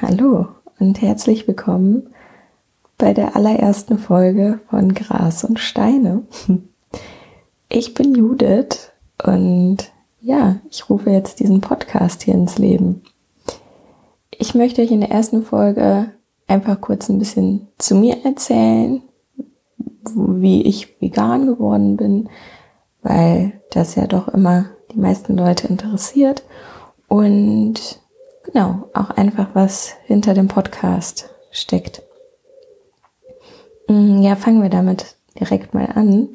Hallo und herzlich willkommen bei der allerersten Folge von Gras und Steine. Ich bin Judith und ja, ich rufe jetzt diesen Podcast hier ins Leben. Ich möchte euch in der ersten Folge einfach kurz ein bisschen zu mir erzählen, wie ich vegan geworden bin, weil das ja doch immer die meisten Leute interessiert und genau, auch einfach was hinter dem Podcast steckt. Mm, ja, fangen wir damit direkt mal an.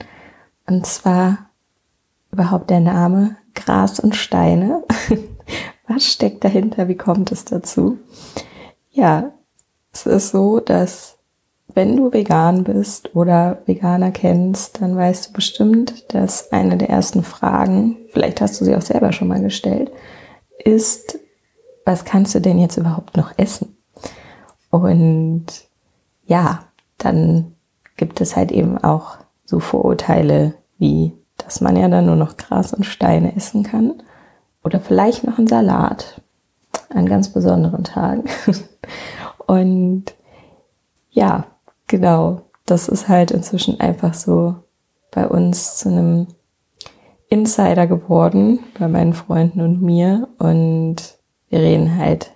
Und zwar überhaupt der Name Gras und Steine. was steckt dahinter? Wie kommt es dazu? Ja, es ist so, dass wenn du vegan bist oder Veganer kennst, dann weißt du bestimmt, dass eine der ersten Fragen, vielleicht hast du sie auch selber schon mal gestellt, ist, was kannst du denn jetzt überhaupt noch essen? Und ja, dann gibt es halt eben auch so Vorurteile wie, dass man ja dann nur noch Gras und Steine essen kann oder vielleicht noch einen Salat an ganz besonderen Tagen. Und ja, genau, das ist halt inzwischen einfach so bei uns zu einem Insider geworden, bei meinen Freunden und mir. Und wir reden halt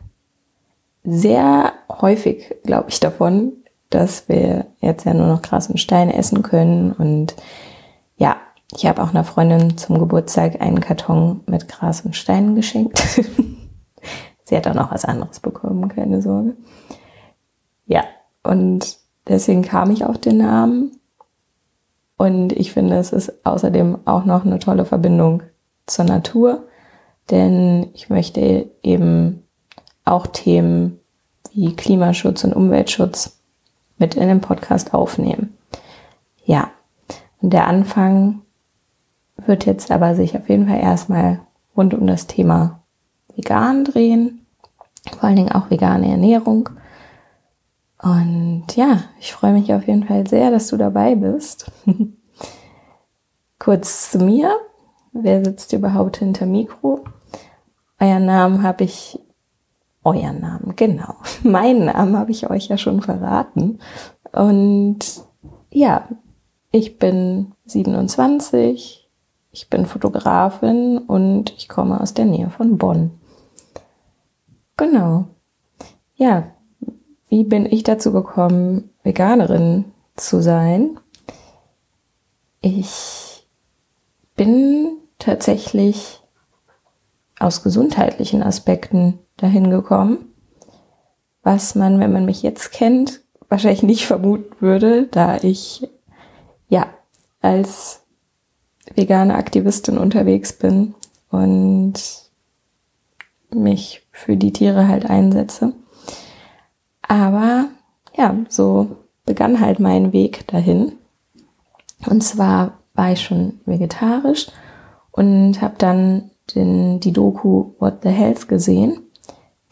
sehr häufig, glaube ich, davon, dass wir jetzt ja nur noch Gras und Steine essen können. Und ja, ich habe auch einer Freundin zum Geburtstag einen Karton mit Gras und Steinen geschenkt. Sie hat auch noch was anderes bekommen, keine Sorge. Ja, und deswegen kam ich auf den Namen. Und ich finde, es ist außerdem auch noch eine tolle Verbindung zur Natur denn ich möchte eben auch Themen wie Klimaschutz und Umweltschutz mit in den Podcast aufnehmen. Ja, und der Anfang wird jetzt aber sich auf jeden Fall erstmal rund um das Thema vegan drehen, vor allen Dingen auch vegane Ernährung. Und ja, ich freue mich auf jeden Fall sehr, dass du dabei bist. Kurz zu mir. Wer sitzt überhaupt hinter Mikro? Euren Namen habe ich, euren Namen, genau. Meinen Namen habe ich euch ja schon verraten. Und ja, ich bin 27, ich bin Fotografin und ich komme aus der Nähe von Bonn. Genau. Ja, wie bin ich dazu gekommen, Veganerin zu sein? Ich bin tatsächlich aus gesundheitlichen Aspekten dahin gekommen, was man, wenn man mich jetzt kennt, wahrscheinlich nicht vermuten würde, da ich ja als vegane Aktivistin unterwegs bin und mich für die Tiere halt einsetze. Aber ja, so begann halt mein Weg dahin. Und zwar war ich schon vegetarisch und habe dann den, die Doku What the Health gesehen.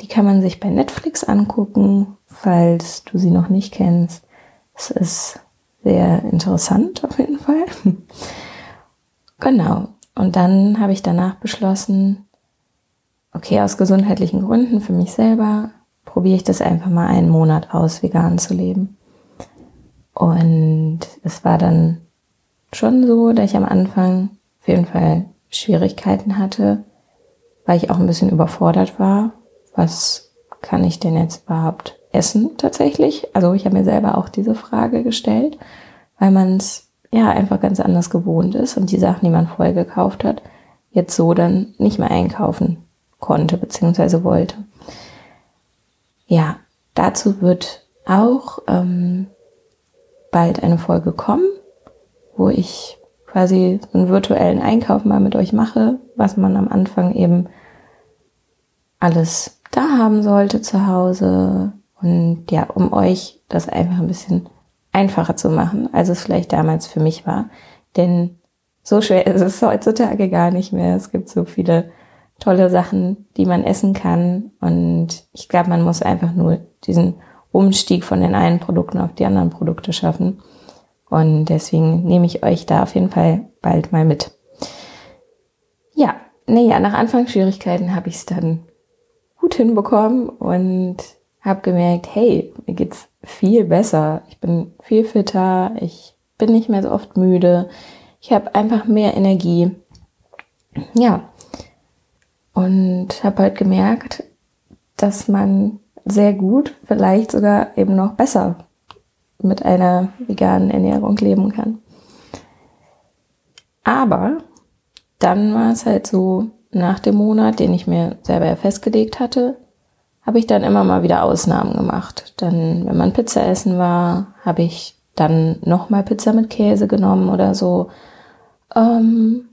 Die kann man sich bei Netflix angucken, falls du sie noch nicht kennst. Es ist sehr interessant auf jeden Fall. genau. Und dann habe ich danach beschlossen, okay, aus gesundheitlichen Gründen für mich selber probiere ich das einfach mal einen Monat aus, vegan zu leben. Und es war dann schon so, dass ich am Anfang auf jeden Fall Schwierigkeiten hatte, weil ich auch ein bisschen überfordert war. Was kann ich denn jetzt überhaupt essen tatsächlich? Also ich habe mir selber auch diese Frage gestellt, weil man es ja einfach ganz anders gewohnt ist und die Sachen, die man vorher gekauft hat, jetzt so dann nicht mehr einkaufen konnte bzw. wollte. Ja, dazu wird auch ähm, bald eine Folge kommen, wo ich quasi so einen virtuellen Einkauf mal mit euch mache, was man am Anfang eben alles da haben sollte zu Hause und ja, um euch das einfach ein bisschen einfacher zu machen, als es vielleicht damals für mich war. Denn so schwer ist es heutzutage gar nicht mehr. Es gibt so viele tolle Sachen, die man essen kann. Und ich glaube, man muss einfach nur diesen Umstieg von den einen Produkten auf die anderen Produkte schaffen. Und deswegen nehme ich euch da auf jeden Fall bald mal mit. Ja, naja, nach Anfangsschwierigkeiten habe ich es dann gut hinbekommen und habe gemerkt, hey, mir geht's viel besser. Ich bin viel fitter, ich bin nicht mehr so oft müde, ich habe einfach mehr Energie. Ja. Und habe halt gemerkt, dass man sehr gut, vielleicht sogar eben noch besser mit einer veganen Ernährung leben kann. Aber dann war es halt so, nach dem Monat, den ich mir selber festgelegt hatte, habe ich dann immer mal wieder Ausnahmen gemacht. Dann, wenn man Pizza essen war, habe ich dann nochmal Pizza mit Käse genommen oder so. Ähm,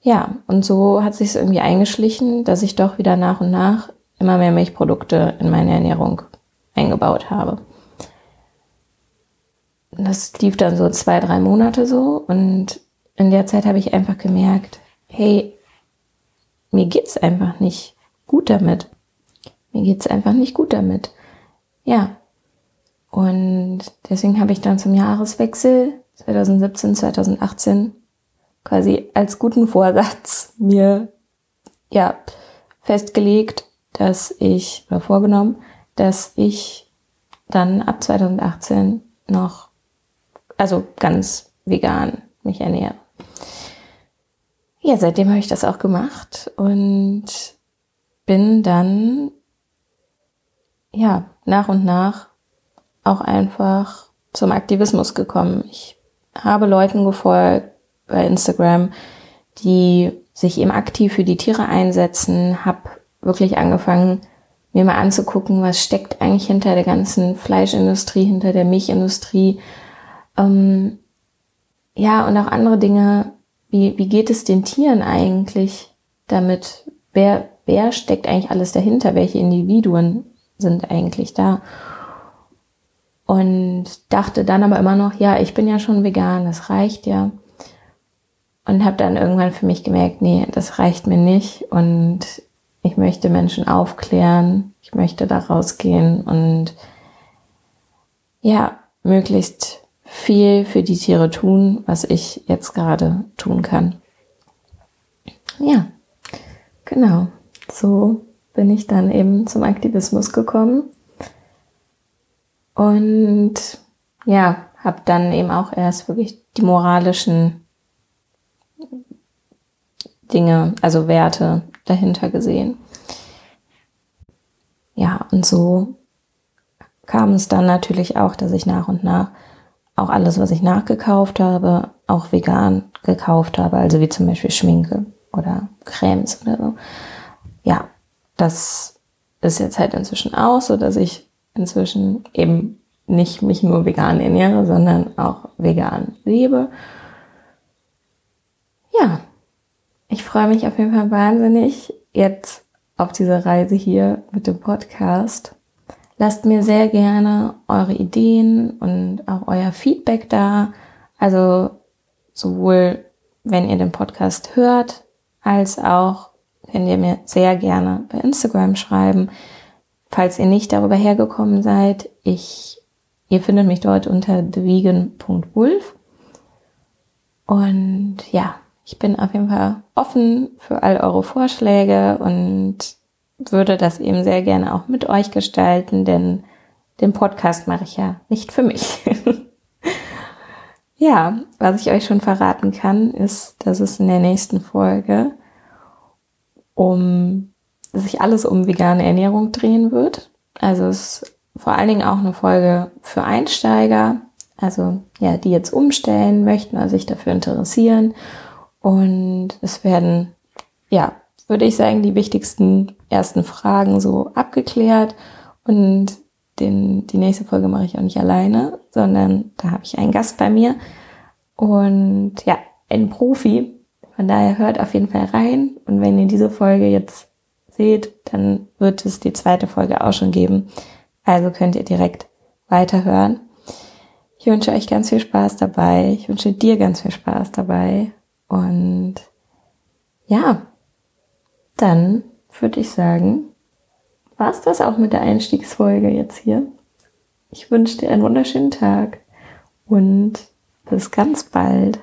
ja, und so hat sich es irgendwie eingeschlichen, dass ich doch wieder nach und nach immer mehr Milchprodukte in meine Ernährung eingebaut habe. Das lief dann so zwei, drei Monate so und in der Zeit habe ich einfach gemerkt, hey, mir geht's einfach nicht gut damit. Mir geht's einfach nicht gut damit. Ja. Und deswegen habe ich dann zum Jahreswechsel 2017, 2018 quasi als guten Vorsatz mir ja festgelegt, dass ich oder vorgenommen, dass ich dann ab 2018 noch also ganz vegan mich ernähre. Ja, seitdem habe ich das auch gemacht und bin dann ja nach und nach auch einfach zum Aktivismus gekommen. Ich habe Leuten gefolgt bei Instagram, die sich eben aktiv für die Tiere einsetzen, habe wirklich angefangen, mir mal anzugucken, was steckt eigentlich hinter der ganzen Fleischindustrie, hinter der Milchindustrie. Ähm, ja, und auch andere Dinge, wie, wie geht es den Tieren eigentlich damit? Wer, wer steckt eigentlich alles dahinter? Welche Individuen sind eigentlich da? Und dachte dann aber immer noch, ja, ich bin ja schon vegan, das reicht ja. Und habe dann irgendwann für mich gemerkt, nee, das reicht mir nicht. Und ich möchte Menschen aufklären, ich möchte da rausgehen und ja, möglichst viel für die Tiere tun, was ich jetzt gerade tun kann. Ja, genau. So bin ich dann eben zum Aktivismus gekommen und ja, habe dann eben auch erst wirklich die moralischen Dinge, also Werte dahinter gesehen. Ja, und so kam es dann natürlich auch, dass ich nach und nach auch alles, was ich nachgekauft habe, auch vegan gekauft habe, also wie zum Beispiel Schminke oder Cremes oder so. Ja, das ist jetzt halt inzwischen auch so, dass ich inzwischen eben nicht mich nur vegan ernähre, sondern auch vegan lebe. Ja, ich freue mich auf jeden Fall wahnsinnig jetzt auf diese Reise hier mit dem Podcast. Lasst mir sehr gerne eure Ideen und auch euer Feedback da. Also sowohl wenn ihr den Podcast hört, als auch könnt ihr mir sehr gerne bei Instagram schreiben. Falls ihr nicht darüber hergekommen seid, ich, ihr findet mich dort unter thevegan.wolf. Und ja, ich bin auf jeden Fall offen für all eure Vorschläge und würde das eben sehr gerne auch mit euch gestalten, denn den Podcast mache ich ja nicht für mich. ja, was ich euch schon verraten kann, ist, dass es in der nächsten Folge um sich alles um vegane Ernährung drehen wird. Also es ist vor allen Dingen auch eine Folge für Einsteiger, also ja, die jetzt umstellen möchten, also sich dafür interessieren. Und es werden ja würde ich sagen, die wichtigsten ersten Fragen so abgeklärt. Und den, die nächste Folge mache ich auch nicht alleine, sondern da habe ich einen Gast bei mir. Und ja, ein Profi. Von daher hört auf jeden Fall rein. Und wenn ihr diese Folge jetzt seht, dann wird es die zweite Folge auch schon geben. Also könnt ihr direkt weiterhören. Ich wünsche euch ganz viel Spaß dabei. Ich wünsche dir ganz viel Spaß dabei. Und ja, dann würde ich sagen, war es das auch mit der Einstiegsfolge jetzt hier. Ich wünsche dir einen wunderschönen Tag und bis ganz bald.